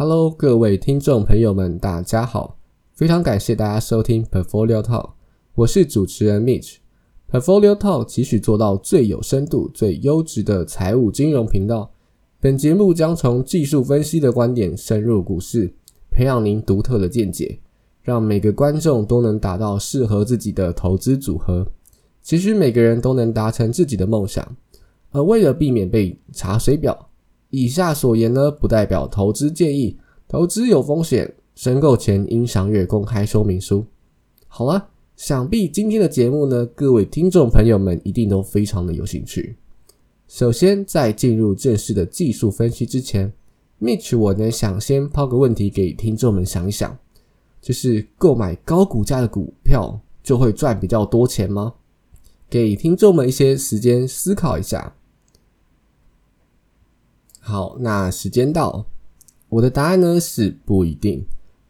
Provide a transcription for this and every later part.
Hello，各位听众朋友们，大家好！非常感谢大家收听 Portfolio Talk，我是主持人 Mitch。Portfolio Talk 期许做到最有深度、最优质的财务金融频道。本节目将从技术分析的观点深入股市，培养您独特的见解，让每个观众都能达到适合自己的投资组合。期许每个人都能达成自己的梦想。而为了避免被查水表。以下所言呢，不代表投资建议，投资有风险，申购前应详阅公开说明书。好了，想必今天的节目呢，各位听众朋友们一定都非常的有兴趣。首先，在进入正式的技术分析之前，Mitch 我呢想先抛个问题给听众们想一想，就是购买高股价的股票就会赚比较多钱吗？给听众们一些时间思考一下。好，那时间到，我的答案呢是不一定。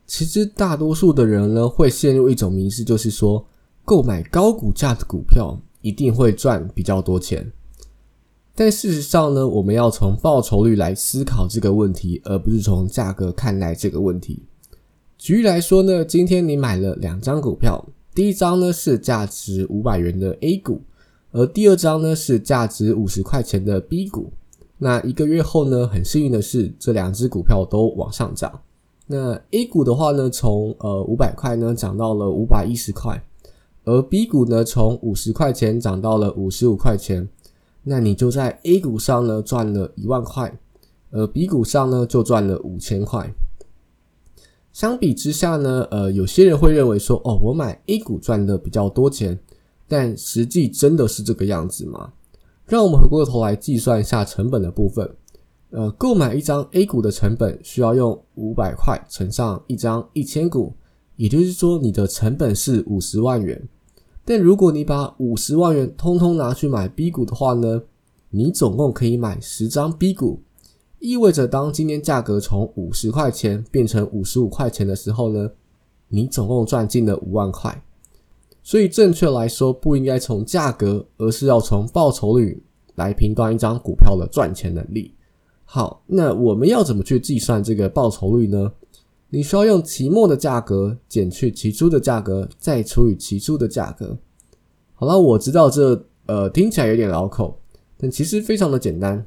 其实大多数的人呢会陷入一种迷思，就是说购买高股价的股票一定会赚比较多钱。但事实上呢，我们要从报酬率来思考这个问题，而不是从价格看待这个问题。举例来说呢，今天你买了两张股票，第一张呢是价值五百元的 A 股，而第二张呢是价值五十块钱的 B 股。那一个月后呢？很幸运的是，这两只股票都往上涨。那 A 股的话呢，从呃五百块呢涨到了五百一十块，而 B 股呢从五十块钱涨到了五十五块钱。那你就在 A 股上呢赚了一万块，而 B 股上呢就赚了五千块。相比之下呢，呃，有些人会认为说，哦，我买 A 股赚的比较多钱，但实际真的是这个样子吗？让我们回过头来计算一下成本的部分。呃，购买一张 A 股的成本需要用五百块乘上一张一千股，也就是说你的成本是五十万元。但如果你把五十万元通通拿去买 B 股的话呢，你总共可以买十张 B 股，意味着当今天价格从五十块钱变成五十五块钱的时候呢，你总共赚进了五万块。所以，正确来说，不应该从价格，而是要从报酬率来评断一张股票的赚钱能力。好，那我们要怎么去计算这个报酬率呢？你需要用期末的价格减去期初的价格，再除以期初的价格。好了，我知道这呃听起来有点绕口，但其实非常的简单。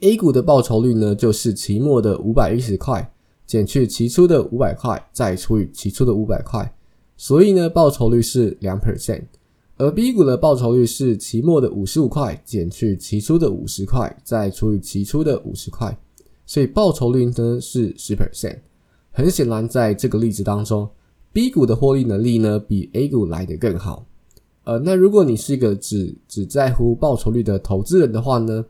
A 股的报酬率呢，就是期末的五百一十块减去期初的五百块，再除以期初的五百块。所以呢，报酬率是两 percent，而 B 股的报酬率是期末的五十五块减去期初的五十块，再除以期初的五十块，所以报酬率呢是十 percent。很显然，在这个例子当中，B 股的获利能力呢比 A 股来得更好。呃，那如果你是一个只只在乎报酬率的投资人的话呢，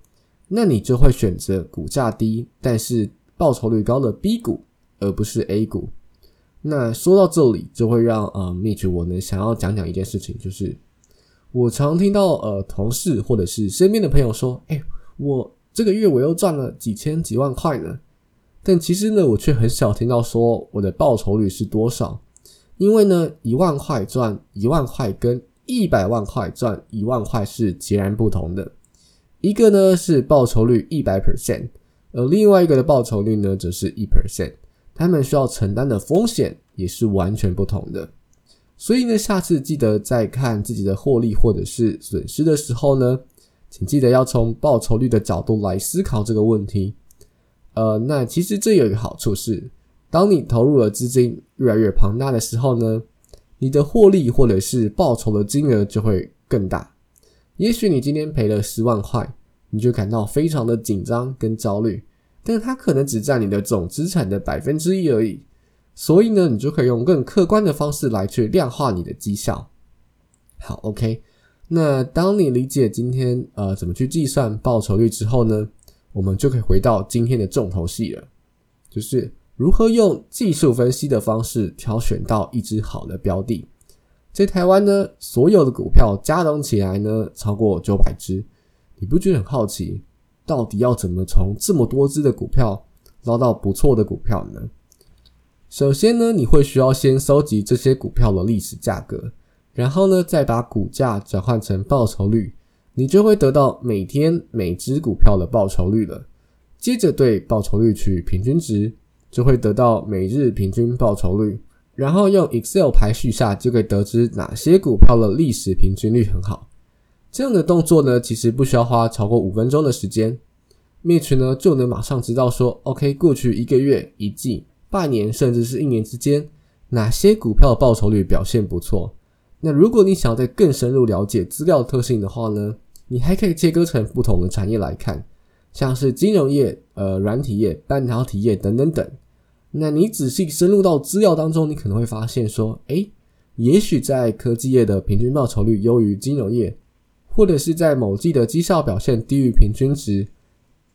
那你就会选择股价低但是报酬率高的 B 股，而不是 A 股。那说到这里，就会让呃，Mitch 我呢想要讲讲一件事情，就是我常听到呃同事或者是身边的朋友说，哎，我这个月我又赚了几千几万块呢，但其实呢，我却很少听到说我的报酬率是多少，因为呢，一万块赚一万块跟一百万块赚一万块是截然不同的，一个呢是报酬率一百 percent，而另外一个的报酬率呢则是一 percent。他们需要承担的风险也是完全不同的，所以呢，下次记得在看自己的获利或者是损失的时候呢，请记得要从报酬率的角度来思考这个问题。呃，那其实这有一个好处是，当你投入的资金越来越庞大的时候呢，你的获利或者是报酬的金额就会更大。也许你今天赔了十万块，你就感到非常的紧张跟焦虑。但是它可能只占你的总资产的百分之一而已，所以呢，你就可以用更客观的方式来去量化你的绩效。好，OK，那当你理解今天呃怎么去计算报酬率之后呢，我们就可以回到今天的重头戏了，就是如何用技术分析的方式挑选到一只好的标的。在台湾呢，所有的股票加总起来呢超过九百只，你不觉得很好奇？到底要怎么从这么多只的股票捞到不错的股票呢？首先呢，你会需要先收集这些股票的历史价格，然后呢，再把股价转换成报酬率，你就会得到每天每只股票的报酬率了。接着对报酬率取平均值，就会得到每日平均报酬率。然后用 Excel 排序下，就可以得知哪些股票的历史平均率很好。这样的动作呢，其实不需要花超过五分钟的时间，Mitch 呢就能马上知道说，OK，过去一个月、一季、半年，甚至是一年之间，哪些股票的报酬率表现不错。那如果你想要再更深入了解资料特性的话呢，你还可以切割成不同的产业来看，像是金融业、呃软体业、半导体业等等等。那你仔细深入到资料当中，你可能会发现说，诶，也许在科技业的平均报酬率优于金融业。或者是在某季的绩效表现低于平均值，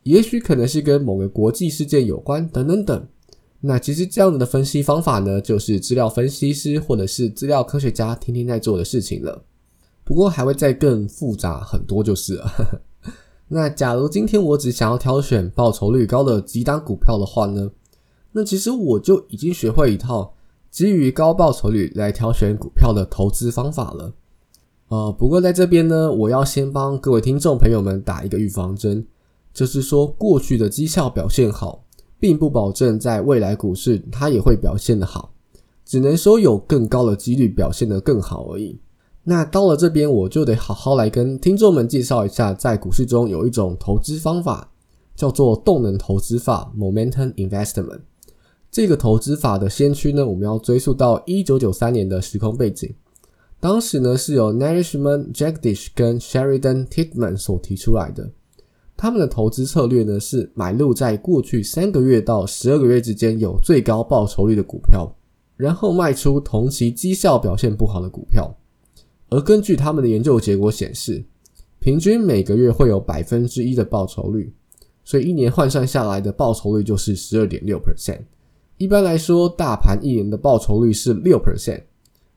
也许可能是跟某个国际事件有关，等等等。那其实这样子的分析方法呢，就是资料分析师或者是资料科学家天天在做的事情了。不过还会再更复杂很多，就是了。那假如今天我只想要挑选报酬率高的几档股票的话呢，那其实我就已经学会一套基于高报酬率来挑选股票的投资方法了。呃，不过在这边呢，我要先帮各位听众朋友们打一个预防针，就是说过去的绩效表现好，并不保证在未来股市它也会表现的好，只能说有更高的几率表现得更好而已。那到了这边，我就得好好来跟听众们介绍一下，在股市中有一种投资方法，叫做动能投资法 （Momentum Investment）。这个投资法的先驱呢，我们要追溯到一九九三年的时空背景。当时呢，是由 Narishman Jagdish 跟 Sheridan Titman 所提出来的。他们的投资策略呢，是买入在过去三个月到十二个月之间有最高报酬率的股票，然后卖出同期绩效表现不好的股票。而根据他们的研究结果显示，平均每个月会有百分之一的报酬率，所以一年换算下来的报酬率就是十二点六 percent。一般来说，大盘一年的报酬率是六 percent。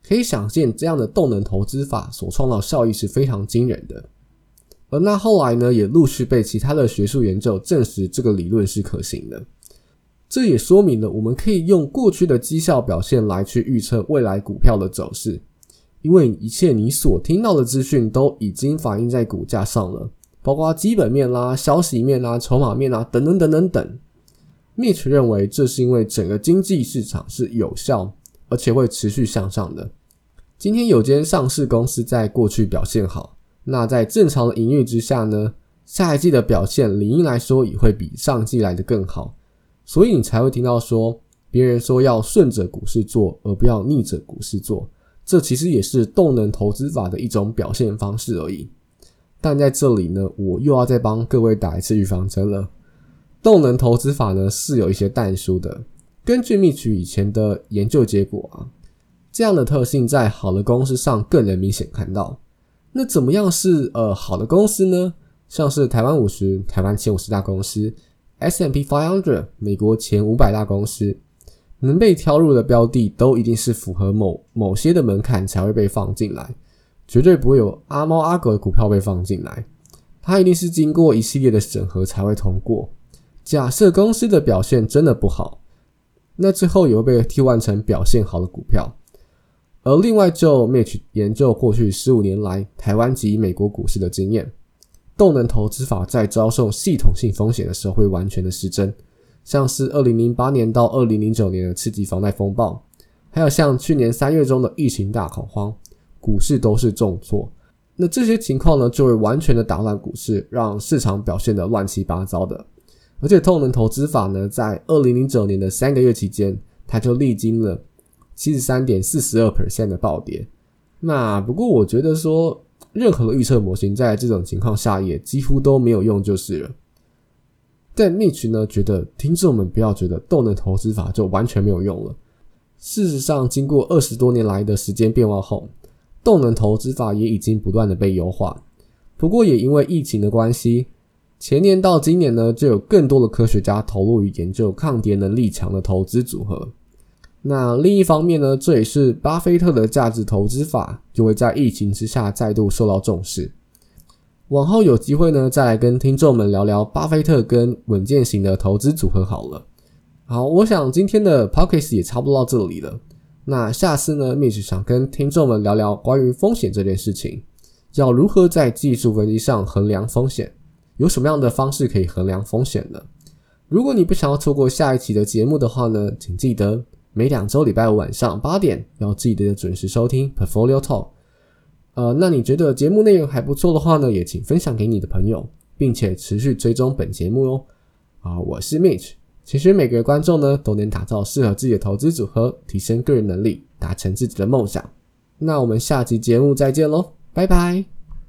可以想见，这样的动能投资法所创造效益是非常惊人的。而那后来呢，也陆续被其他的学术研究证实这个理论是可行的。这也说明了我们可以用过去的绩效表现来去预测未来股票的走势，因为一切你所听到的资讯都已经反映在股价上了，包括基本面啦、消息面啦、筹码面啦等等等等等。Mitch 认为，这是因为整个经济市场是有效。而且会持续向上的。今天有间上市公司在过去表现好，那在正常的营运之下呢，下一季的表现理应来说也会比上季来的更好。所以你才会听到说，别人说要顺着股市做，而不要逆着股市做。这其实也是动能投资法的一种表现方式而已。但在这里呢，我又要再帮各位打一次预防针了。动能投资法呢是有一些淡书的。根据蜜取以前的研究结果啊，这样的特性在好的公司上更能明显看到。那怎么样是呃好的公司呢？像是台湾五十、台湾前五十大公司、S M P Five Hundred 美国前五百大公司，能被挑入的标的都一定是符合某某些的门槛才会被放进来，绝对不会有阿猫阿狗的股票被放进来。它一定是经过一系列的审核才会通过。假设公司的表现真的不好。那最后也会被替换成表现好的股票，而另外就 Mitch 研究过去十五年来台湾及美国股市的经验，动能投资法在遭受系统性风险的时候会完全的失真，像是二零零八年到二零零九年的刺激房贷风暴，还有像去年三月中的疫情大恐慌，股市都是重挫。那这些情况呢，就会完全的打乱股市，让市场表现的乱七八糟的。而且，透能投资法呢，在二零零九年的三个月期间，它就历经了七十三点四十二 percent 的暴跌。那不过，我觉得说，任何的预测模型在这种情况下也几乎都没有用，就是了。但 Mitch 呢，觉得听众们不要觉得动能投资法就完全没有用了。事实上，经过二十多年来的时间变化后，动能投资法也已经不断的被优化。不过，也因为疫情的关系。前年到今年呢，就有更多的科学家投入于研究抗跌能力强的投资组合。那另一方面呢，这也是巴菲特的价值投资法就会在疫情之下再度受到重视。往后有机会呢，再来跟听众们聊聊巴菲特跟稳健型的投资组合好了。好，我想今天的 p o c k e t 也差不多到这里了。那下次呢，Mitch 想跟听众们聊聊关于风险这件事情，要如何在技术分析上衡量风险。有什么样的方式可以衡量风险呢？如果你不想要错过下一期的节目的话呢，请记得每两周礼拜五晚上八点要记得准时收听 Portfolio Talk。呃，那你觉得节目内容还不错的话呢，也请分享给你的朋友，并且持续追踪本节目哦。啊，我是 Mitch。其实每个观众呢都能打造适合自己的投资组合，提升个人能力，达成自己的梦想。那我们下期节目再见喽，拜拜。